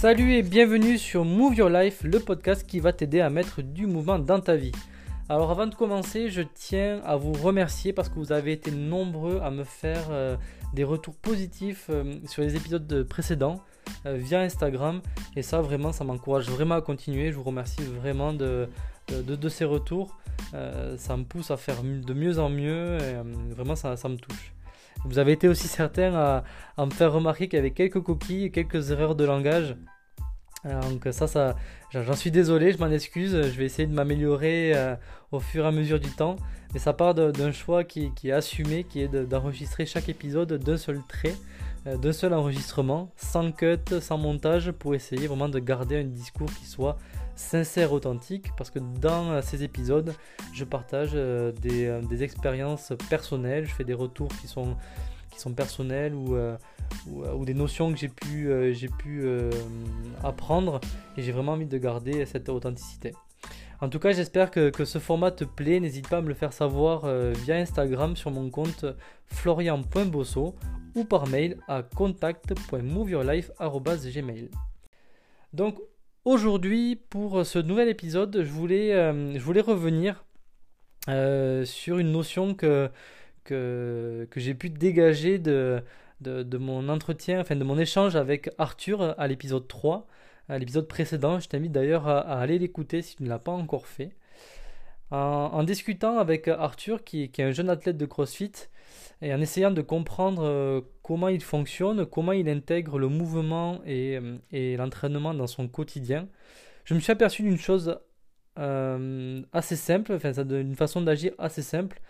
Salut et bienvenue sur Move Your Life, le podcast qui va t'aider à mettre du mouvement dans ta vie. Alors avant de commencer, je tiens à vous remercier parce que vous avez été nombreux à me faire euh, des retours positifs euh, sur les épisodes précédents euh, via Instagram. Et ça vraiment, ça m'encourage vraiment à continuer. Je vous remercie vraiment de, ces retours. ça me pousse à faire de mieux en mieux et vraiment ça, ça me touche. Vous avez été aussi certains à, me faire remarquer qu'il y avait quelques coquilles quelques erreurs de langage. Donc ça, ça j'en suis désolé, je m'en excuse. Je vais essayer de m'améliorer euh, au fur et à mesure du temps. Mais ça part d'un choix qui, est assumé, qui est d'enregistrer chaque épisode d'un seul trait, euh, d'un seul enregistrement, sans cut, sans montage, pour essayer vraiment de garder un discours qui soit sincère, authentique, parce que dans euh, ces épisodes, je partage euh, euh, des, expériences personnelles, je fais des retours qui sont, qui sont personnels ou, ou, des notions que j'ai pu, j'ai pu apprendre, et j'ai vraiment envie de garder cette authenticité. En tout cas, j'espère que, ce format te plaît. N'hésite pas à me le faire savoir via Instagram sur mon compte florian.bosso ou par mail à contact.moveyourlife.gmail. Donc Aujourd'hui, pour ce nouvel épisode, je voulais, euh, revenir euh, sur une notion que, j'ai pu dégager de, de, mon entretien, enfin de mon échange avec Arthur à l'épisode 3, à l'épisode précédent. Je t'invite d'ailleurs à, aller l'écouter si tu ne l'as pas encore fait. En, discutant avec Arthur, qui, est un jeune athlète de CrossFit, et en essayant de comprendre euh, comment il fonctionne, comment il intègre le mouvement et, euh, l'entraînement dans son quotidien, je me suis aperçu d'une chose euh, assez simple, enfin d'une façon d'agir assez simple.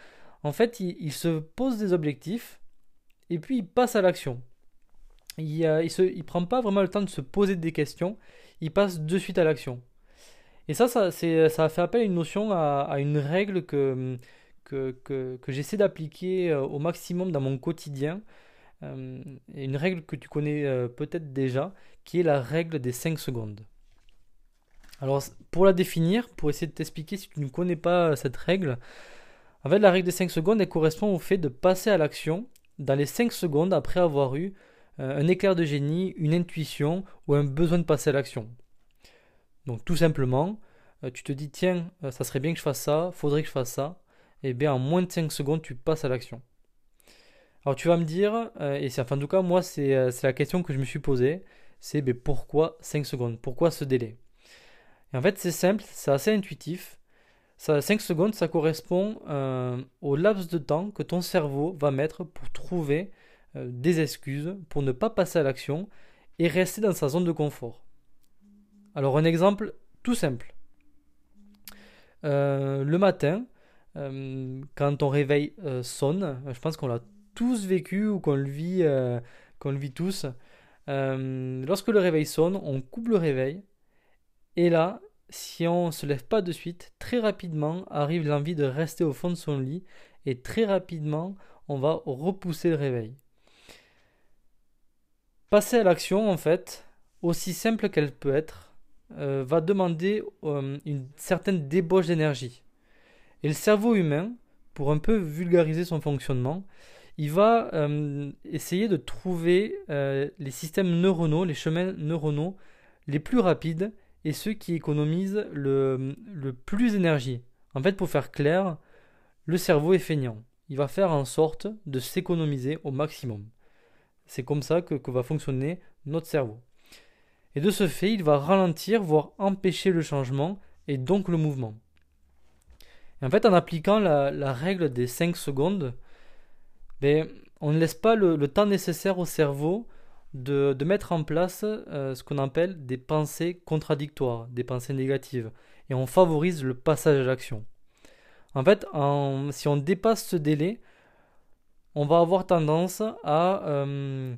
En fait, il, se pose des objectifs et puis il passe à l'action. Il ne prend pas vraiment le temps de se poser des questions, il passe de suite à l'action. Et ça, ça, a fait appel à une notion, à une règle que, que, j'essaie d'appliquer euh, au maximum dans mon quotidien. Euh, une règle que tu connais euh, peut-être déjà, qui est la règle des 5 secondes. Alors pour la définir, pour essayer de t'expliquer si tu ne connais pas cette règle, en fait la règle des 5 secondes, elle correspond au fait de passer à l'action dans les 5 secondes après avoir eu un éclair de génie, une intuition ou un besoin de passer à l'action. Donc tout simplement, tu te dis tiens, ça serait bien que je fasse ça, faudrait que je fasse ça et eh bien en moins de 5 secondes, tu passes à l'action. Alors tu vas me dire, euh, et c'est enfin en tout cas moi euh, c'est la question que je me suis posée, c'est ben, pourquoi 5 secondes? Pourquoi ce délai? Et en fait c'est simple, c'est assez intuitif. Ça, 5 secondes, ça correspond euh, au laps de temps que ton cerveau va mettre pour trouver des excuses, pour ne pas passer à l'action et rester dans sa zone de confort. Alors un exemple tout simple. le matin, euh, quand ton réveil euh, sonne, je pense qu'on l'a tous vécu ou euh, qu'on le vit tous. lorsque le réveil sonne, on coupe le réveil. Et là, si on ne se lève pas de suite, très rapidement arrive l'envie de rester au fond de son lit et très rapidement on va repousser le réveil. Passer à l'action, en fait, aussi simple qu'elle peut être, va demander une certaine débauche d'énergie. Et le cerveau humain, pour un peu vulgariser son fonctionnement, il va euh, essayer de trouver euh, les systèmes neuronaux, les chemins neuronaux les plus rapides et ceux qui économisent le, plus d'énergie. En fait, pour faire clair, le cerveau est feignant. Il va faire en sorte de s'économiser au maximum. C'est comme ça que va fonctionner notre cerveau. Et de ce fait, il va ralentir, voire empêcher le changement et donc le mouvement en fait, en appliquant la, règle des 5 secondes, ben, on ne laisse pas le, temps nécessaire au cerveau de, mettre en place euh, ce qu'on appelle des pensées contradictoires, des pensées négatives. Et on favorise le passage à l'action. En fait, si on dépasse ce délai, on va avoir tendance à, euh,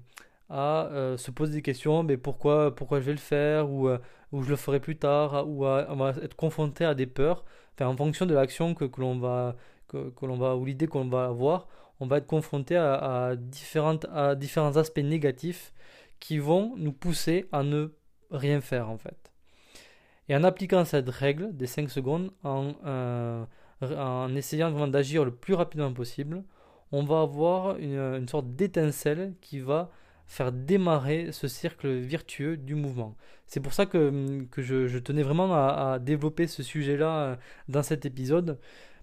à euh, se poser des questions, mais pourquoi, pourquoi je vais le faire, ou, ou je le ferai plus tard, ou on va être confronté à des peurs en fonction de l'action que, l'on va, que, l'on va, ou l'idée qu'on va avoir, on va être confronté à, différentes, à différents aspects négatifs qui vont nous pousser à ne rien faire en fait. Et en appliquant cette règle des 5 secondes, en, euh, en essayant d'agir le plus rapidement possible, on va avoir une, sorte d'étincelle qui va faire démarrer ce cercle virtueux du mouvement. C'est pour ça que, je, tenais vraiment à, développer ce sujet-là euh, dans cet épisode,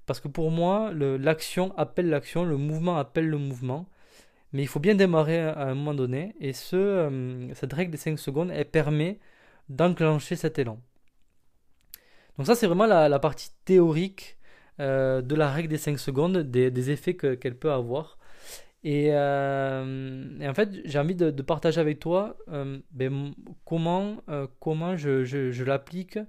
parce que pour moi, l'action appelle l'action, le mouvement appelle le mouvement, mais il faut bien démarrer à un moment donné, et ce, euh, cette règle des 5 secondes, elle permet d'enclencher cet élan. Donc ça, c'est vraiment la, partie théorique euh, de la règle des 5 secondes, des, effets qu'elle peut avoir. Euh, et, en fait, j'ai envie de, partager avec toi euh, ben, comment, euh, comment je, je, l'applique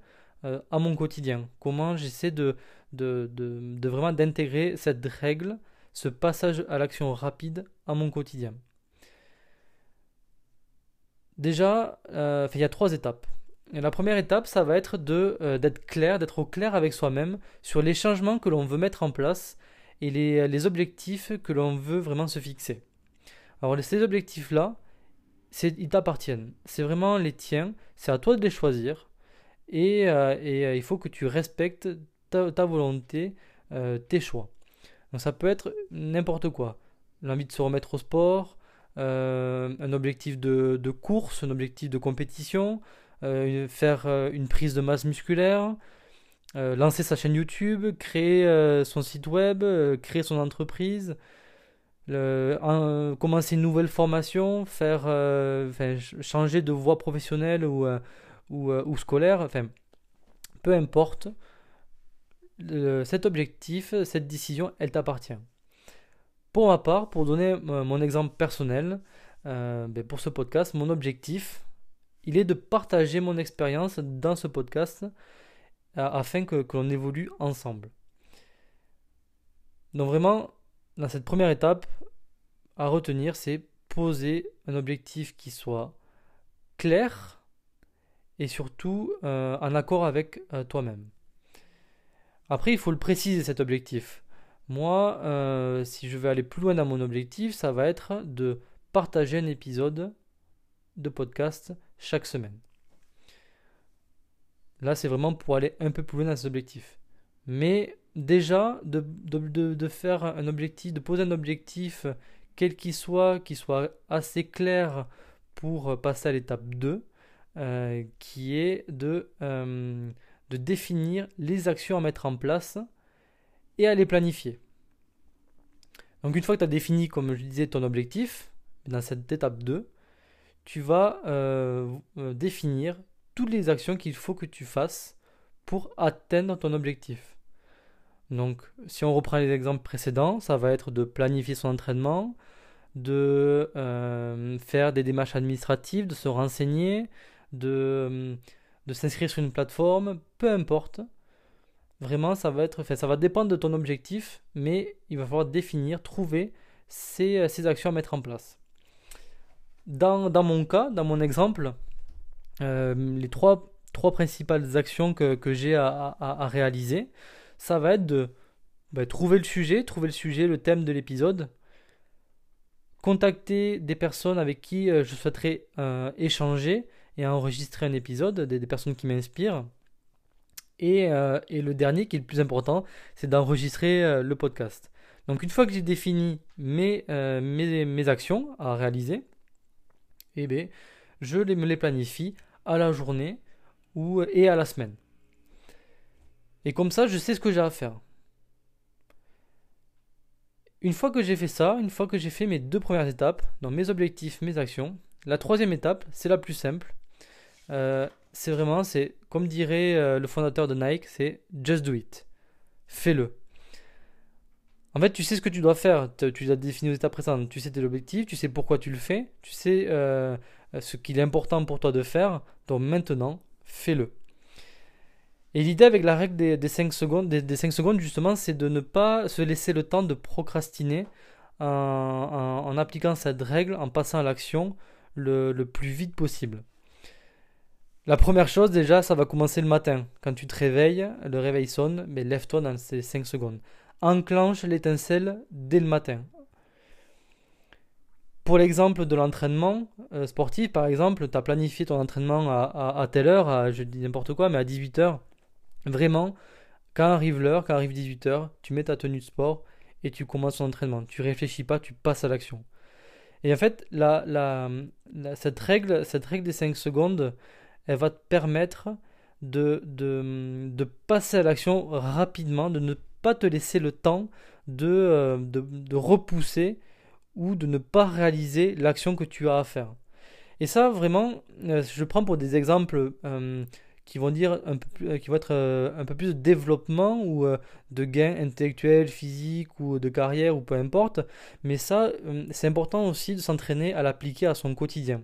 à mon quotidien. Comment j'essaie de, de, de, vraiment d'intégrer cette règle, ce passage à l'action rapide à mon quotidien. Déjà, il y a trois étapes. La première étape, ça va être d'être clair, d'être au clair avec soi-même sur les changements que l'on veut mettre en place et les, objectifs que l'on veut vraiment se fixer. Alors ces objectifs-là, ils t'appartiennent. C'est vraiment les tiens. C'est à toi de les choisir. Et, euh, euh, il faut que tu respectes ta, volonté, euh, tes choix. Donc ça peut être n'importe quoi. L'envie de se remettre au sport, un objectif de, course, un objectif de compétition, faire une prise de masse musculaire, euh, lancer sa chaîne YouTube, créer euh, son site web, euh, créer son entreprise, commencer une nouvelle formation, faire, changer de voie professionnelle ou, scolaire, enfin, peu importe, cet objectif, cette décision, elle t'appartient. Pour ma part, pour donner mon exemple personnel, ben, pour ce podcast, mon objectif, il est de partager mon expérience dans ce podcast afin que, l'on évolue ensemble. Donc vraiment, dans cette première étape, à retenir, c'est poser un objectif qui soit clair et surtout euh, en accord avec euh, toi-même. Après, il faut le préciser cet objectif. Moi, euh, si je veux aller plus loin dans mon objectif, ça va être de partager un épisode de podcast chaque semaine. Là, c'est vraiment pour aller un peu plus loin dans cet objectif. Mais déjà, de, faire un objectif, de poser un objectif, quel qu'il soit, qui soit assez clair pour passer à l'étape 2, euh, qui est de, euh, de définir les actions à mettre en place et à les planifier. Donc une fois que tu as défini, comme je disais, ton objectif, dans cette étape 2, tu vas euh, définir toutes les actions qu'il faut que tu fasses pour atteindre ton objectif. Donc, si on reprend les exemples précédents, ça va être de planifier son entraînement, de euh, faire des démarches administratives, de se renseigner, de, de s'inscrire sur une plateforme, peu importe. Vraiment, ça va, être, fait, ça va dépendre de ton objectif, mais il va falloir définir, trouver ces, ces actions à mettre en place. Dans, dans mon cas, dans mon exemple, euh, les trois, principales actions que, j'ai à, réaliser, ça va être de bah, trouver le sujet, trouver le sujet, le thème de l'épisode, contacter des personnes avec qui euh, je souhaiterais euh, échanger et enregistrer un épisode, des, personnes qui m'inspirent. Et, le dernier, qui est le plus important, c'est d'enregistrer le podcast. Donc une fois que j'ai défini mes, actions à réaliser, eh bien, je me les planifie à la journée ou, et à la semaine. Et comme ça, je sais ce que j'ai à faire. Une fois que j'ai fait ça, une fois que j'ai fait mes deux premières étapes, dans mes objectifs, mes actions, la troisième étape, c'est la plus simple. Euh, c'est vraiment, c'est comme dirait euh, le fondateur de Nike, c'est just do it. Fais-le. En fait, tu sais ce que tu dois faire. Tu l'as défini aux étapes précédentes. Tu sais tes objectifs, tu sais pourquoi tu le fais, tu sais euh, ce qu'il est important pour toi de faire. Donc maintenant, fais-le. Et l'idée avec la règle des, 5 secondes, des, 5 secondes justement, c'est de ne pas se laisser le temps de procrastiner en, appliquant cette règle, en passant à l'action le, plus vite possible. La première chose déjà, ça va commencer le matin. Quand tu te réveilles, le réveil sonne, mais lève-toi dans ces 5 secondes. Enclenche l'étincelle dès le matin. Pour l'exemple de l'entraînement euh, sportif, par exemple, tu as planifié ton entraînement à, telle heure, je dis n'importe quoi, mais à 18h. Vraiment, quand arrive l'heure, quand arrive 18h, tu mets ta tenue de sport et tu commences ton entraînement. Tu réfléchis pas, tu passes à l'action. Et en fait, cette, règle, cette règle des 5 secondes, elle va te permettre de, de, passer à l'action rapidement, de ne pas te laisser le temps de, euh, de, repousser ou de ne pas réaliser l'action que tu as à faire. Et ça, vraiment, euh, je prends pour des exemples euh, qui vont dire un peu qui vont être un peu plus de développement ou de gain intellectuel, physique ou de carrière ou peu importe. Mais ça, c'est important aussi de s'entraîner à l'appliquer à son quotidien,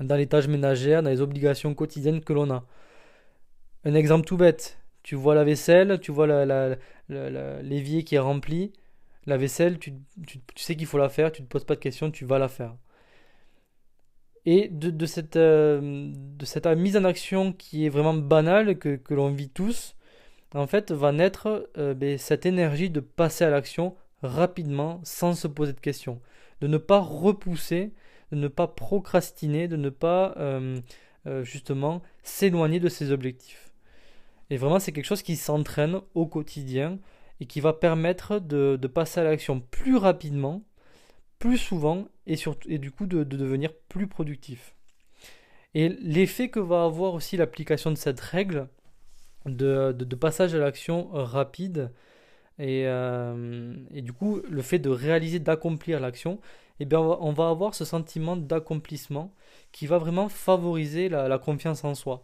dans les tâches ménagères, dans les obligations quotidiennes que l'on a. Un exemple tout bête, tu vois la vaisselle, tu vois l'évier qui est rempli. La vaisselle, tu, sais qu'il faut la faire, tu ne te poses pas de questions, tu vas la faire. Et de, cette, euh, cette mise en action qui est vraiment banale, que, l'on vit tous, en fait, va naître euh, ben, cette énergie de passer à l'action rapidement, sans se poser de questions. De ne pas repousser, de ne pas procrastiner, de ne pas euh, justement s'éloigner de ses objectifs. Et vraiment, c'est quelque chose qui s'entraîne au quotidien et qui va permettre de, passer à l'action plus rapidement, plus souvent et, surtout, et du coup de, devenir plus productif. Et l'effet que va avoir aussi l'application de cette règle de, passage à l'action rapide et, euh, et, du coup le fait de réaliser, d'accomplir l'action, eh bien on va avoir ce sentiment d'accomplissement qui va vraiment favoriser la confiance en soi.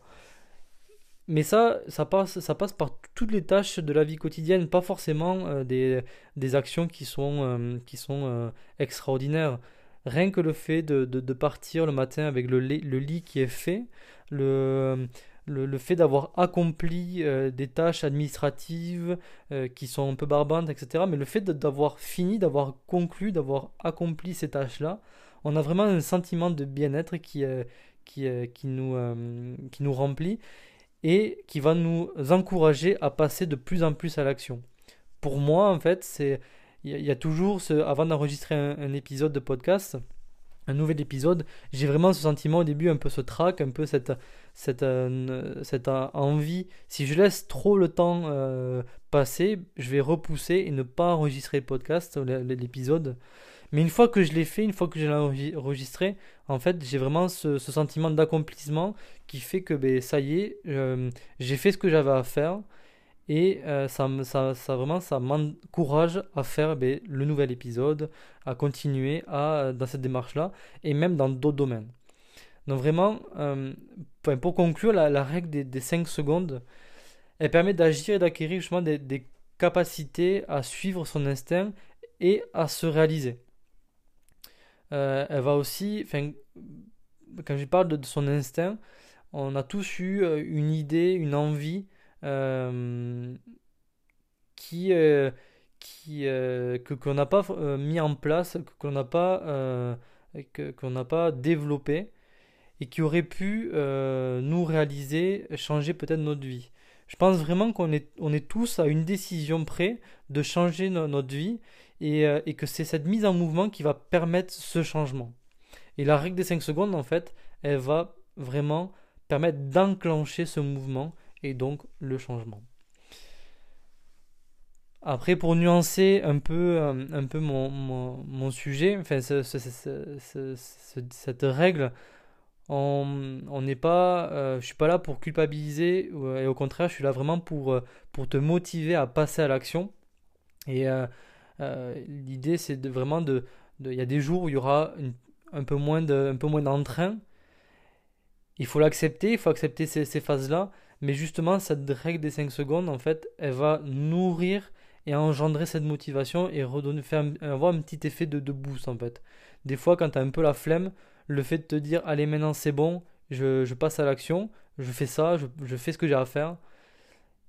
Mais ça, ça passe, ça passe par toutes les tâches de la vie quotidienne, pas forcément euh, des, des, actions qui sont, euh, qui sont euh, extraordinaires. Rien que le fait de, de, partir le matin avec le, le, lit qui est fait, le, le, le fait d'avoir accompli des tâches administratives qui sont un peu barbantes, etc. Mais le fait d'avoir fini, d'avoir conclu, d'avoir accompli ces tâches-là, on a vraiment un sentiment de bien-être qui, qui, qui, qui nous remplit et qui va nous encourager à passer de plus en plus à l'action. Pour moi, en fait, c'est il y, a toujours, avant d'enregistrer un, épisode de podcast, un nouvel épisode, j'ai vraiment ce sentiment au début, un peu ce trac, un peu cette, cette, euh, cette envie. Si je laisse trop le temps euh, passer, je vais repousser et ne pas enregistrer le podcast, l'épisode. Mais une fois que je l'ai fait, une fois que je l'ai enregistré, en fait, j'ai vraiment ce, sentiment d'accomplissement qui fait que ben, ça y est, j'ai fait ce que j'avais à faire. Et euh, ça, ça, ça, vraiment, ça m'encourage à faire ben, le nouvel épisode, à continuer à, dans cette démarche-là, et même dans d'autres domaines. Donc vraiment, euh, pour conclure, la, règle des, des, 5 secondes, elle permet d'agir et d'acquérir justement des capacités à suivre son instinct et à se réaliser. Euh, elle va aussi, quand je parle de, son instinct, on a tous eu euh, une idée, une envie euh, qui, qui que qu'on n'a pas mis en place, qu'on n'a pas qu'on n'a pas développé et qui aurait pu nous réaliser, changer peut-être notre vie. Je pense vraiment qu'on est, on est tous à une décision près de changer notre vie euh, et, que c'est cette mise en mouvement qui va permettre ce changement. Et la règle des 5 secondes, en fait, elle va vraiment permettre d'enclencher ce mouvement et donc le changement. Après, pour nuancer un peu, euh, un peu mon, mon, sujet, enfin, cette règle, on n'est pas, euh, je suis pas là pour culpabiliser, et au contraire, je suis là vraiment pour, pour te motiver à passer à l'action. Et l'idée, c'est de, vraiment de. Il y a des jours où il y aura un peu moins d'entrain. il faut l'accepter, il faut accepter ces, phases-là. Mais justement, cette règle des 5 secondes, en fait, elle va nourrir et engendrer cette motivation et redonner, faire avoir un petit effet de, de boost, en fait. Des fois, quand tu as un peu la flemme, le fait de te dire, allez, maintenant c'est bon, je, passe à l'action, je fais ça, je fais ce que j'ai à faire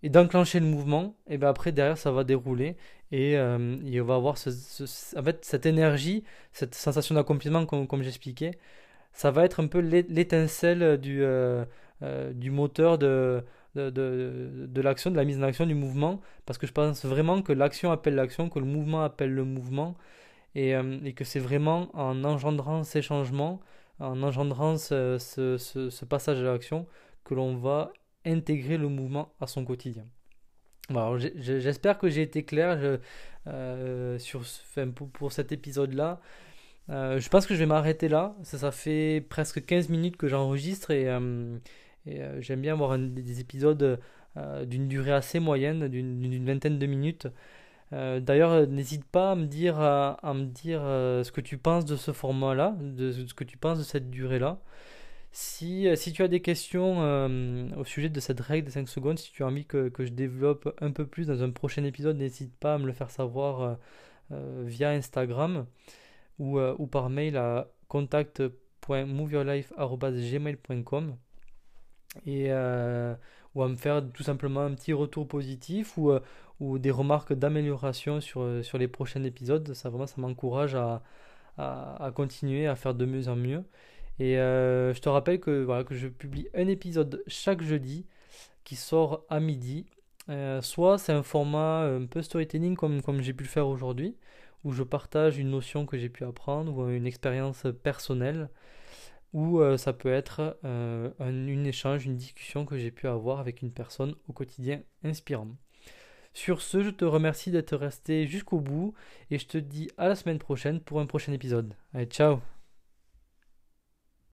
et d'enclencher le mouvement, et bien après derrière ça va dérouler. Et euh, il va avoir en fait, cette énergie, cette sensation d'accomplissement comme, j'expliquais, ça va être un peu l'étincelle du, euh, euh, du moteur de, de, de, l'action, de la mise en action du mouvement, parce que je pense vraiment que l'action appelle l'action, que le mouvement appelle le mouvement, et, et que c'est vraiment en engendrant ces changements, en engendrant ce, ce, ce passage à l'action, que l'on va intégrer le mouvement à son quotidien. J'espère que j'ai été clair euh, sur, pour, cet épisode-là. je pense que je vais m'arrêter là. Ça, ça fait presque 15 minutes que j'enregistre et, j'aime bien avoir des épisodes d'une durée assez moyenne, d'une vingtaine de minutes. D'ailleurs, n'hésite pas à me dire, à, me dire ce que tu penses de ce format-là, de, ce que tu penses de cette durée-là. Si, si, tu as des questions au sujet de cette règle des 5 secondes, si tu as envie que, que, je développe un peu plus dans un prochain épisode, n'hésite pas à me le faire savoir via Instagram ou, ou, par mail à contact.moveyourlife.gmail.com et ou à me faire tout simplement un petit retour positif ou, ou des remarques d'amélioration sur, sur les prochains épisodes. Ça vraiment ça m'encourage à, à, continuer à faire de mieux en mieux. Et euh, je te rappelle que, voilà, que je publie un épisode chaque jeudi qui sort à midi. Euh, soit c'est un format un peu storytelling comme, comme j'ai pu le faire aujourd'hui, où je partage une notion que j'ai pu apprendre ou une expérience personnelle, ou euh, ça peut être un, une échange, une discussion que j'ai pu avoir avec une personne au quotidien inspirant. Sur ce, je te remercie d'être resté jusqu'au bout et je te dis à la semaine prochaine pour un prochain épisode. Allez, ciao